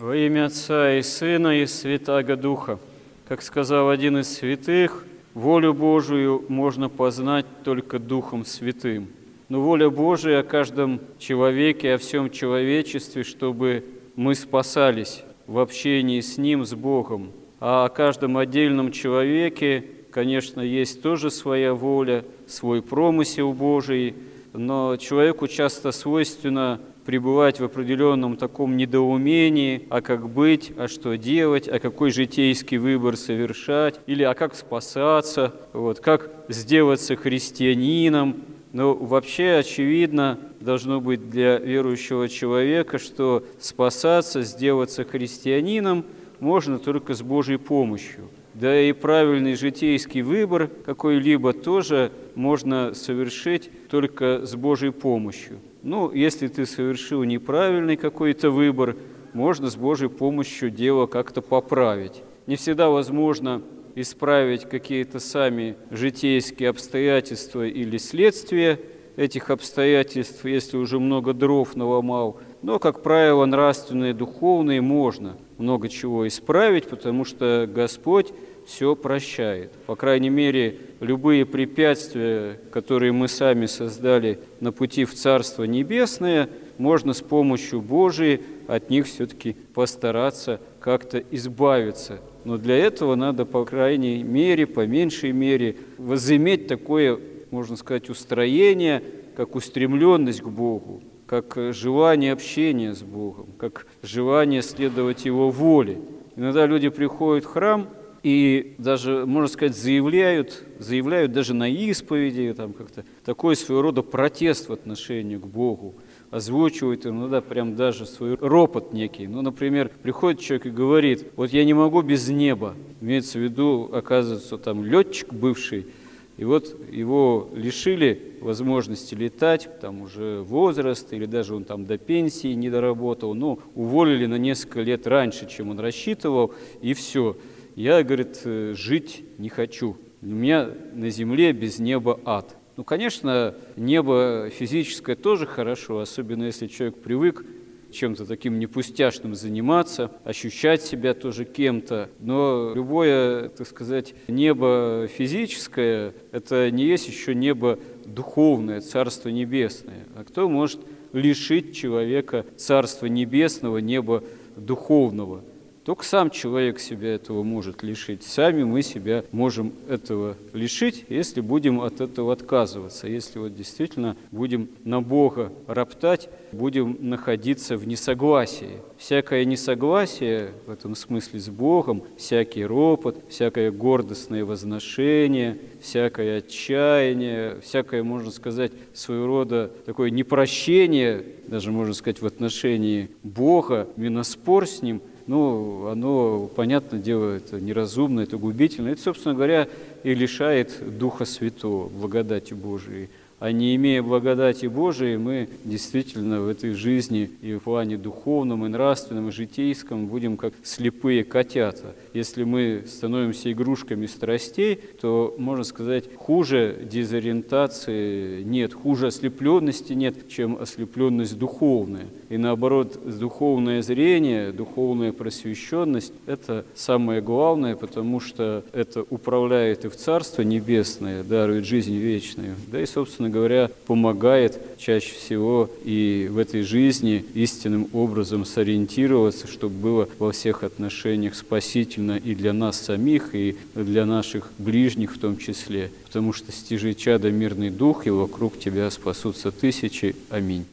Во имя Отца и Сына и Святаго Духа. Как сказал один из святых, волю Божию можно познать только Духом Святым. Но воля Божия о каждом человеке, о всем человечестве, чтобы мы спасались в общении с Ним, с Богом. А о каждом отдельном человеке, конечно, есть тоже своя воля, свой промысел Божий, но человеку часто свойственно пребывать в определенном таком недоумении, а как быть, а что делать, а какой житейский выбор совершать, или а как спасаться, вот, как сделаться христианином. Но вообще очевидно должно быть для верующего человека, что спасаться, сделаться христианином можно только с Божьей помощью. Да и правильный житейский выбор какой-либо тоже можно совершить только с Божьей помощью. Ну, если ты совершил неправильный какой-то выбор, можно с Божьей помощью дело как-то поправить. Не всегда возможно исправить какие-то сами житейские обстоятельства или следствия этих обстоятельств, если уже много дров наломал. Но, как правило, нравственные, духовные можно много чего исправить, потому что Господь все прощает. По крайней мере, любые препятствия, которые мы сами создали на пути в Царство Небесное, можно с помощью Божией от них все-таки постараться как-то избавиться. Но для этого надо, по крайней мере, по меньшей мере, возыметь такое, можно сказать, устроение, как устремленность к Богу, как желание общения с Богом, как желание следовать Его воле. Иногда люди приходят в храм – и даже, можно сказать, заявляют, заявляют даже на исповеди, там как-то такой своего рода протест в отношении к Богу, озвучивают иногда прям даже свой ропот некий. Ну, например, приходит человек и говорит, вот я не могу без неба, имеется в виду, оказывается, там летчик бывший, и вот его лишили возможности летать, там уже возраст, или даже он там до пенсии не доработал, но уволили на несколько лет раньше, чем он рассчитывал, и все – я, говорит, э, жить не хочу. У меня на земле без неба ад. Ну, конечно, небо физическое тоже хорошо, особенно если человек привык чем-то таким непустяшным заниматься, ощущать себя тоже кем-то. Но любое, так сказать, небо физическое, это не есть еще небо духовное, Царство Небесное. А кто может лишить человека Царства Небесного, неба духовного? Только сам человек себя этого может лишить. Сами мы себя можем этого лишить, если будем от этого отказываться. Если вот действительно будем на Бога роптать, будем находиться в несогласии. Всякое несогласие в этом смысле с Богом, всякий ропот, всякое гордостное возношение, всякое отчаяние, всякое, можно сказать, своего рода такое непрощение, даже можно сказать, в отношении Бога, именно спор с Ним – ну, оно, понятно, дело, это неразумно, это губительно. Это, собственно говоря, и лишает Духа Святого, благодати Божией. А не имея благодати Божией, мы действительно в этой жизни и в плане духовном, и нравственном, и житейском будем как слепые котята. Если мы становимся игрушками страстей, то, можно сказать, хуже дезориентации нет, хуже ослепленности нет, чем ослепленность духовная. И наоборот, духовное зрение, духовная просвещенность – это самое главное, потому что это управляет и в Царство Небесное, дарует жизнь вечную, да и, собственно говоря, помогает чаще всего и в этой жизни истинным образом сориентироваться, чтобы было во всех отношениях спасительно и для нас самих, и для наших ближних в том числе. Потому что стяжи чада мирный дух, и вокруг тебя спасутся тысячи. Аминь.